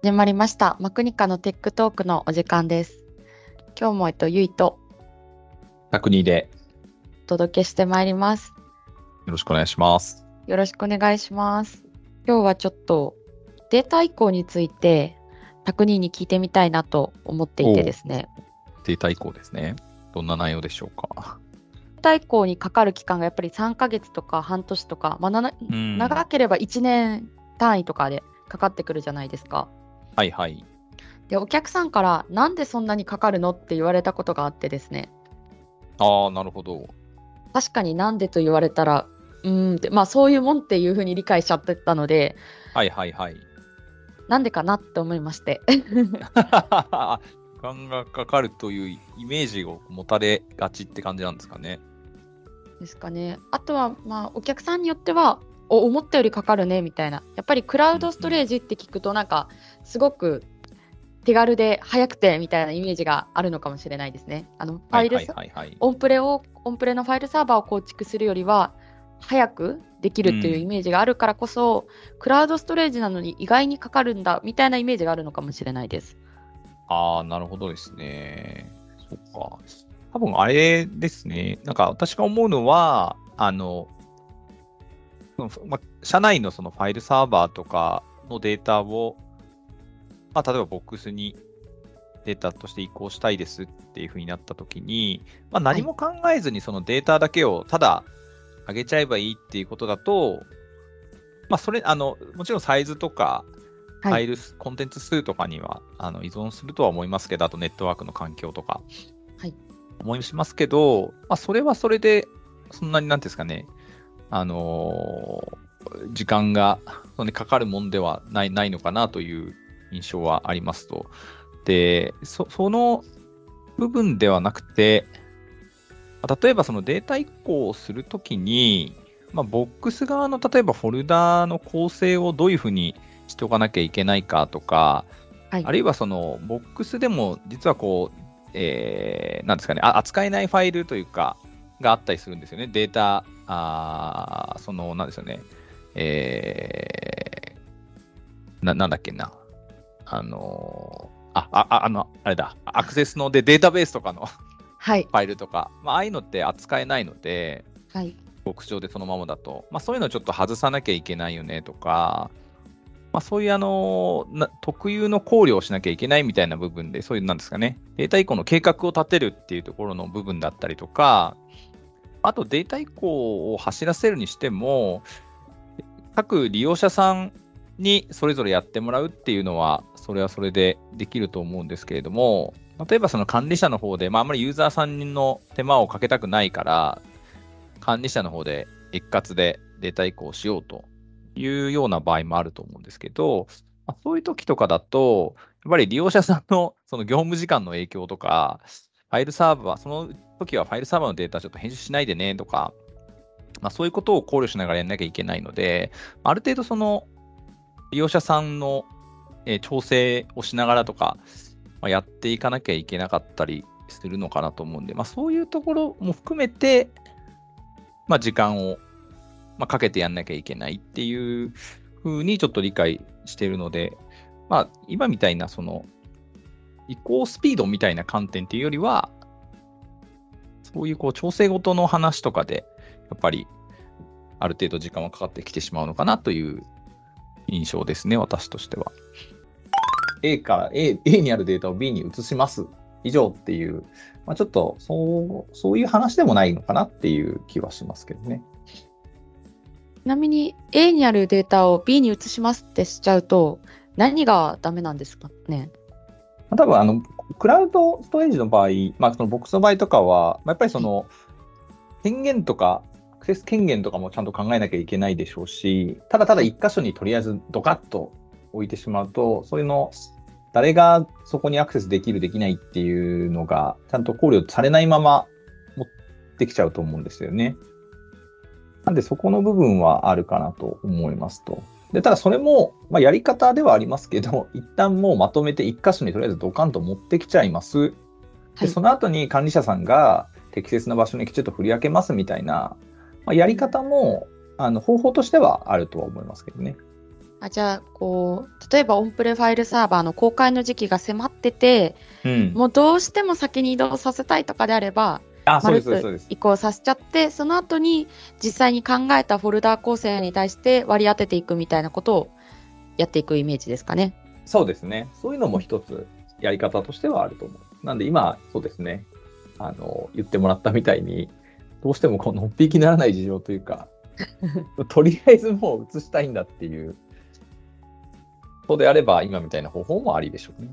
始まりました。マクニカのテックトークのお時間です。今日も、えっと、ゆいと102でお届けしてまいります。よろしくお願いします。よろしくお願いします。今日はちょっとデータ移行について、タクニーに聞いてみたいなと思っていてですね。データ移行ですね。どんな内容でしょうか？データ移行にかかる期間がやっぱり3ヶ月とか半年とか、まあ、長ければ1年単位とかでかかってくるじゃないですか。はいはい。で、お客さんからなんでそんなにかかるのって言われたことがあってですね。ああ、なるほど。確かになんでと言われたら、うーんって、まあそういうもんっていうふうに理解しちゃってたので、はいはいはい。なんでかなって思いまして。時間がかかるというイメージを持たれがちって感じなんですかね。ですかね。あとは、まあお客さんによっては、お思ったよりかかるねみたいな。やっぱりクラウドストレージって聞くと、なんかすごく手軽で早くてみたいなイメージがあるのかもしれないですね。あのファイル。オンプレを、オンプレのファイルサーバーを構築するよりは、早くできるっていうイメージがあるからこそ、クラウドストレージなのに意外にかかるんだみたいなイメージがあるのかもしれないです。ああ、なるほどですね。そっか。多分あれですね。なんか私が思うのは、あの、そのま、社内のそのファイルサーバーとかのデータを、まあ、例えばボックスにデータとして移行したいですっていうふうになったときに、まあ、何も考えずにそのデータだけをただ上げちゃえばいいっていうことだと、まあ、それ、あの、もちろんサイズとか、フはい。ァイルス、コンテンツ数とかにはあの依存するとは思いますけど、あとネットワークの環境とか、はい思いしますけど、まあ、それはそれで、そんなになんですかね、あのー時間がそんなにかかるもんではないないのかなという印象はありますと。で、そその部分ではなくて、まあ例えばそのデータ移行をするときに、まあ、ボックス側の例えばフォルダの構成をどういうふうにしておかなきゃいけないかとか、はいあるいはそのボックスでも実はこう、えーなんですかね、あ扱えないファイルというか、があったりするんですよね。データ、あーその、なんですよね、えーな、なんだっけな。あのーあ、あ、ああの、あれだ、アクセスのでデータベースとかのフはい。ァイルとか、まあ、ああいうのって扱えないので、はい。ボックス上でそのままだと、まあ、そういうのをちょっと外さなきゃいけないよねとか、まあ、そういうあのな特有の考慮をしなきゃいけないみたいな部分で、そういうなんですかね、データ移行の計画を立てるっていうところの部分だったりとか、あとデータ移行を走らせるにしても、各利用者さんにそれぞれやってもらうっていうのは、それはそれでできると思うんですけれども、例えばその管理者の方で、まあ、あんまりユーザーさんの手間をかけたくないから、管理者の方で一括でデータ移行しようというような場合もあると思うんですけど、まあ、そういう時とかだと、やっぱり利用者さんのその業務時間の影響とか、ファイルサーバー、その時はファイルサーバーのデータちょっと編集しないでねとか、まあ、そういうことを考慮しながらやんなきゃいけないので、ある程度その利用者さんの、え調整をしながらとか、まあ、やっていかなきゃいけなかったりするのかなと思うんで、まあ、そういうところも含めて、まあ、時間を、ま、かけてやんなきゃいけないっていうふうにちょっと理解しているので、まあ、今みたいなその移行スピードみたいな観点っていうよりは、そういうこう調整ごとの話とかで、やっぱりある程度時間はかかってきてしまうのかなという印象ですね、私としては。A から A, A にあるデータを B に移します。以上っていう、まあ、ちょっとそうそういう話でもないのかなっていう気はしますけどね。ちなみに A にあるデータを B に移しますってしちゃうと、何がダメなんですかね？まあ多分あの、クラウドストレージの場合、まあ、そのボックスの場合とかは、まあ、やっぱりその、権限とか、アクセス権限とかもちゃんと考えなきゃいけないでしょうし、ただただ一箇所にとりあえずドカッと置いてしまうと、そういうの、誰がそこにアクセスできる、できないっていうのが、ちゃんと考慮されないまま持ってきちゃうと思うんですよね。なんでそこの部分はあるかなと思いますと。で、ただそれも、まあ、やり方ではありますけど、一旦もうまとめて一箇所にとりあえずドカンと持ってきちゃいます。はで、いその後に管理者さんが適切な場所にきちっと振り分けますみたいな、まあ、やり方も、あの、方法としてはあるとは思いますけどね。あじゃあこう例えばオンプレファイルサーバーの公開の時期が迫ってて、うん。もうどうしても先に移動させたいとかであれば、あ、そうまるっです、そうですそうです。と移行させちゃって、その後に実際に考えたフォルダー構成に対して割り当てていくみたいなことをやっていくイメージですかね。そうですね。そういうのも一つやり方としてはあると思う。なんで今、そうですね。あの、言ってもらったみたいに、どうしてもこののっぴきならない事情というか、とりあえずもう移したいんだっていう、そうであれば今みたいな方法もありでしょうね。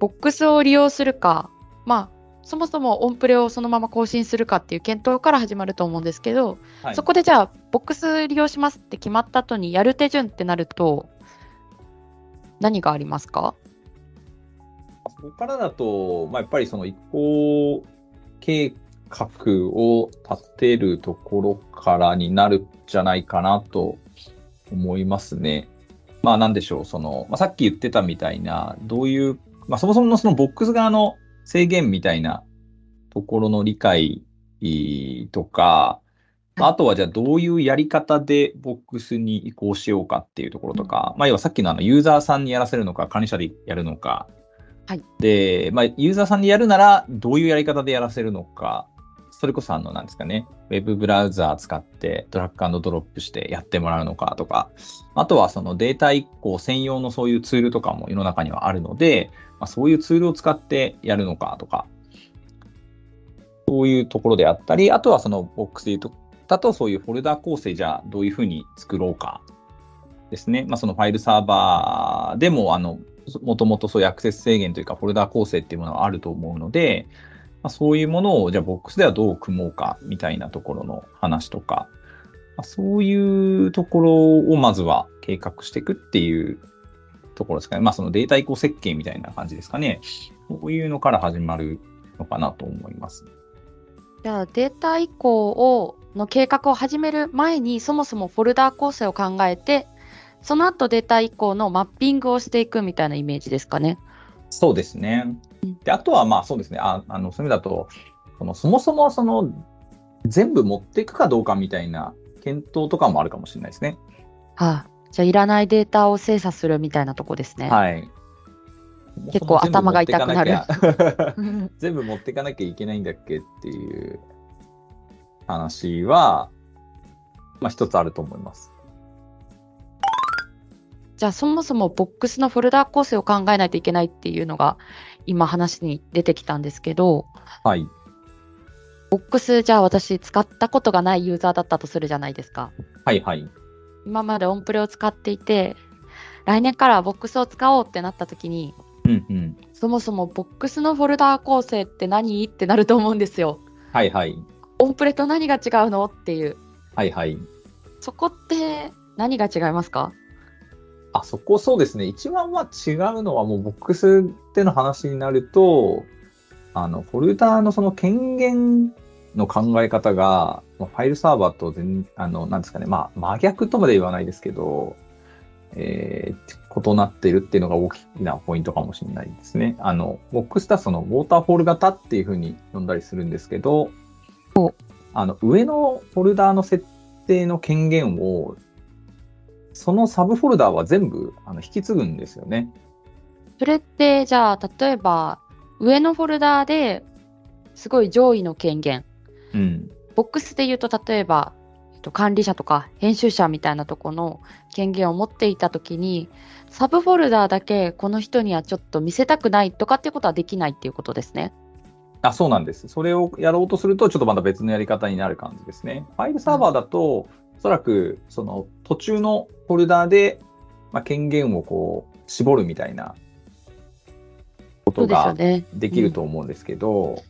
ボックスを利用するか、まあ、そもそもオンプレをそのまま更新するかっていう検討から始まると思うんですけど、はいそこでじゃあ、ボックス利用しますって決まった後にやる手順ってなると、何がありますか？そこからだと、まあ、やっぱりその移行計画を立てるところからになるんじゃないかなと思いますね。まあなんでしょう、その、まあ、さっき言ってたみたいな、どういう、まあそもそものそのボックス側の制限みたいなところの理解とか、まああとはじゃあどういうやり方でボックスに移行しようかっていうところとか、まあ要はさっきのあのユーザーさんにやらせるのか、管理者でやるのか、で、まあ、ユーザーさんにやるなら、どういうやり方でやらせるのか、それこそあの、なんですかね、ウェブブラウザー使ってドラッグドロップしてやってもらうのかとか、あとはそのデータ移行専用のそういうツールとかも世の中にはあるので、まあ、そういうツールを使ってやるのかとか、そういうところであったり、あとはそのボックスで言うと、だとそういうフォルダ構成じゃあどういうふうに作ろうかですね。まあ、そのファイルサーバーでも、あの、もともとそういうアクセス制限というか、フォルダ構成っていうものがあると思うので、まあ、そういうものを、じゃあボックスではどう組もうか、みたいなところの話とか、まあ、そういうところをまずは計画していくっていうところですかね。まあ、そのデータ移行設計みたいな感じですかね。そういうのから始まるのかなと思います。じゃあデータ移行をの計画を始める前にそもそもフォルダー構成を考えてその後データ移行のマッピングをしていくみたいなイメージですかね。そうですね。で、あとはまあそうですね。ああの、そういう意味だと、そのそもそもその全部持っていくかどうかみたいな検討とかもあるかもしれないですね。はあ、じゃあいらないデータを精査するみたいなとこですね。はい。結構頭が痛くなるそもそも全部持っていかなきゃうん 全部持っていかなきゃいけないんだっけっていう話は、まあ一つあると思います。じゃあそもそもボックスのフォルダー構成を考えないといけないっていうのが今話に出てきたんですけどはい。ボックスじゃあ私使ったことがないユーザーだったとするじゃないですか。はいはい。今までオンプレを使っていて来年からはボックスを使おうってなった時にうんうん。そもそもボックスのフォルダー構成って何？ってなると思うんですよ。はいはい。オンプレと何が違うの？っていう。はいはい。そこって何が違いますか？あそこそうですね。一番は違うのはもうボックスでの話になると、あの、フォルダーのその権限の考え方が、まあファイルサーバーと全、あの、なんですかね、まあ、真逆とまで言わないですけど、えー、異なっているっていうのが大きなポイントかもしれないですね。あの、ボックスだとそのウォーターフォール型っていうふうに呼んだりするんですけど、あの、上のフォルダーの設定の権限をそのサブフォルダーは全部あの引き継ぐんですよね。それってじゃあ例えば上のフォルダーですごい上位の権限うん。ボックスで言うと例えばえっと管理者とか編集者みたいなとこの権限を持っていたときにサブフォルダーだけこの人にはちょっと見せたくないとかっていうことはできないっていうことですね。あ、そうなんです。それをやろうとすると、ちょっとまた別のやり方になる感じですね。ファイルサーバーだと、おそらく、その途中のフォルダーで、まあ、権限をこう、絞るみたいなことがね。できると思うんですけど、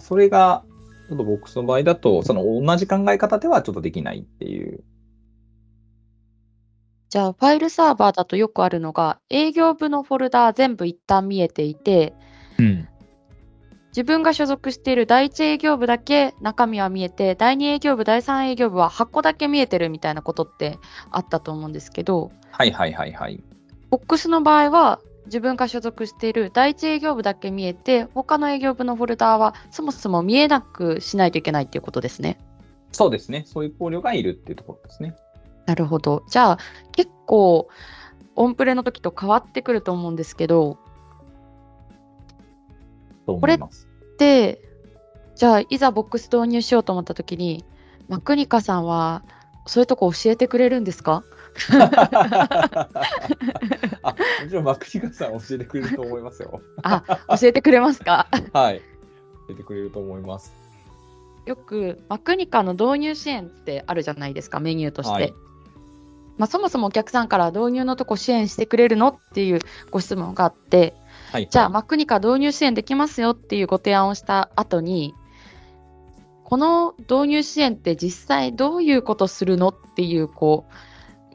それが、ちょっとボックスの場合だと、その同じ考え方ではちょっとできないっていう。じゃあファイルサーバーだとよくあるのが営業部のフォルダー全部一旦見えていてうん。自分が所属している第一営業部だけ中身は見えて第二営業部第三営業部は箱だけ見えてるみたいなことってあったと思うんですけどはいはいはいはい。ボックスの場合は自分が所属している第一営業部だけ見えて他の営業部のフォルダーはそもそも見えなくしないといけないっていうことですね。そうですね。そういう考慮がいるっていうところですね。なるほど。じゃあ、結構、オンプレの時と変わってくると思うんですけど、と思います。で、じゃあ、いざボックス導入しようと思った時に、マクニカさんは、そういうとこ教えてくれるんですか？あもちろんマクニカさん教えてくれると思いますよ。あ、教えてくれますか？はい。教えてくれると思います。よくマクニカの導入支援ってあるじゃないですか、メニューとして。はいまあ、そもそもお客さんから導入のとこ支援してくれるのっていうご質問があって、はい。じゃあ、マクニカ導入支援できますよっていうご提案をした後に、この導入支援って実際どういうことするのっていう、こう、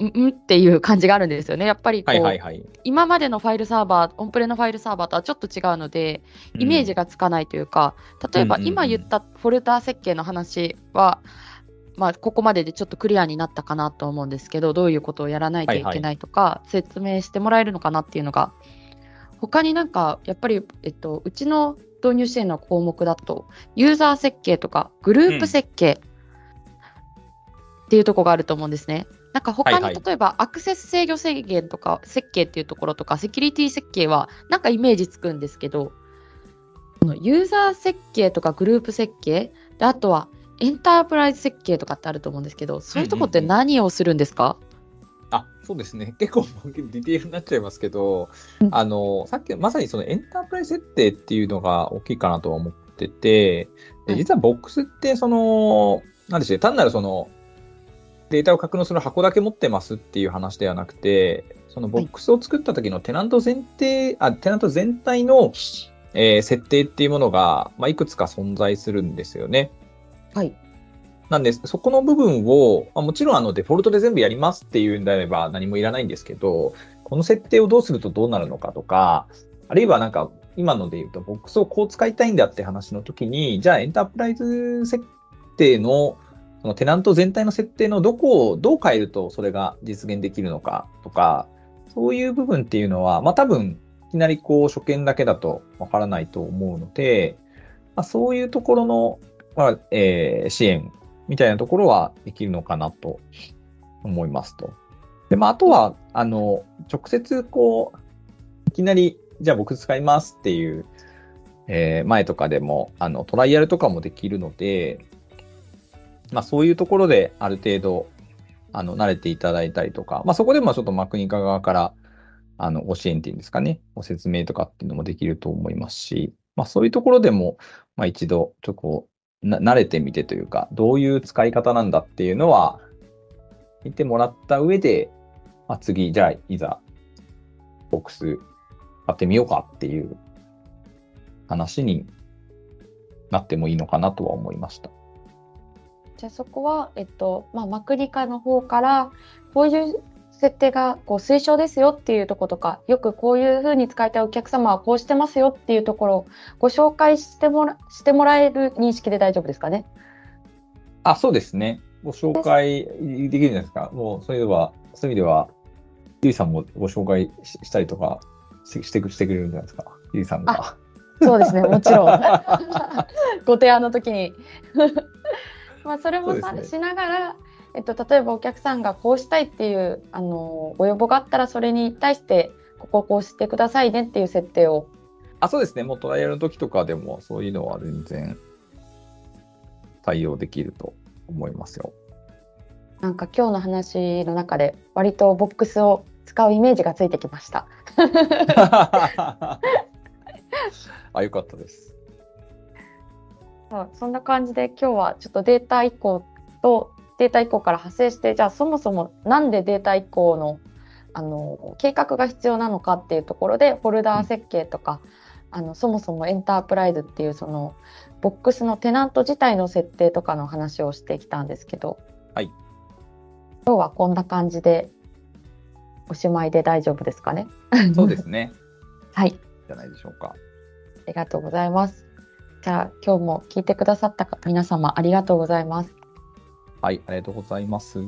んんっていう感じがあるんですよね。やっぱりこう、はいはいはい。今までのファイルサーバー、オンプレのファイルサーバーとはちょっと違うので、イメージがつかないというか、例えばうんうんうん今言ったフォルダー設計の話は、まあ、ここまででちょっとクリアになったかなと思うんですけど、どういうことをやらないといけないとか、説明してもらえるのかなっていうのが、他になんか、やっぱり、えっと、うちの導入支援の項目だと、ユーザー設計とか、グループ設計っていうところがあると思うんですね。なんか他はいはい。に例えばアクセス制御制限とか設計っていうところとかセキュリティ設計はなんかイメージつくんですけどユーザー設計とかグループ設計であとはエンタープライズ設計とかってあると思うんですけどそういうとこって何をするんですか、あそうですね、結構ディテールになっちゃいますけど、うん。あのさっきまさにそのエンタープライズ設定っていうのが大きいかなとは思ってて、ではい。実はボックスって、その、なんでしょう、単なるそのデータを格納する箱だけ持ってますっていう話ではなくて、そのボックスを作った時のテナント前提、あテナント全体の、えー設定っていうものが、まあ、いくつか存在するんですよね。はい。なんで、そこの部分を、まあ、もちろんあのデフォルトで全部やりますっていうんであれば何もいらないんですけど、この設定をどうするとどうなるのかとか、あるいはなんか今ので言うとボックスをこう使いたいんだって話の時に、じゃあエンタープライズ設定のそのテナント全体の設定のどこをどう変えるとそれが実現できるのかとか、そういう部分っていうのは、まあ多分いきなりこう初見だけだとわからないと思うので、まあ、そういうところの、まあえー支援みたいなところはできるのかなと思いますと。で、まあ、あとは、あの、直接こう、いきなり、じゃあ僕使いますっていう、えー前とかでも、あの、トライアルとかもできるので、まあ、そういうところである程度、あの、慣れていただいたりとか、まあ、そこでもちょっとマクニカ側から、あの、ご支援っていうんですかね、ご説明とかっていうのもできると思いますし、まあ、そういうところでも、まあ、一度、ちょっとこう、慣れてみてというか、どういう使い方なんだっていうのは、見てもらった上で、まあ、次、じゃあ、いざ、ボックス買ってみようかっていう話になってもいいのかなとは思いました。じゃあそこは、えっとまあ、マクリカの方からこういう設定がこう推奨ですよっていうところとかよくこういうふうに使いたいお客様はこうしてますよっていうところをご紹介してもらしてもらえる認識で大丈夫ですかね？あ、そうですね。ご紹介できるんじゃないですか。もう、そういうのは、そういう意味では、ゆいさんもご紹介ししたりとかししてくしてくれるんじゃないですか？ゆいさんが。そうですねもちろん ご提案の時にまあそれもさ、そうですしながら、えっと、例えばお客さんがこうしたいっていうあのご要望があったらそれに対してここをこうしてくださいねっていう設定をあ、そうですね。もうトライアルの時とかでも、そういうのは全然対応できると思いますよ。なんか今日の話の中で割とボックスを使うイメージがついてきました。あ、よかったです。そうそんな感じで今日はちょっとデータ移行とデータ移行から派生してじゃあそもそもなんでデータ移行のあの計画が必要なのかっていうところでフォルダー設計とか、あのそもそもエンタープライズっていうそのボックスのテナント自体の設定とかの話をしてきたんですけど、はい、今日はこんな感じでおしまいで大丈夫ですかね？そうですね。はいじゃないでしょうか。ありがとうございます。じゃあ今日も聞いてくださった皆様ありがとうございます。はい、ありがとうございます。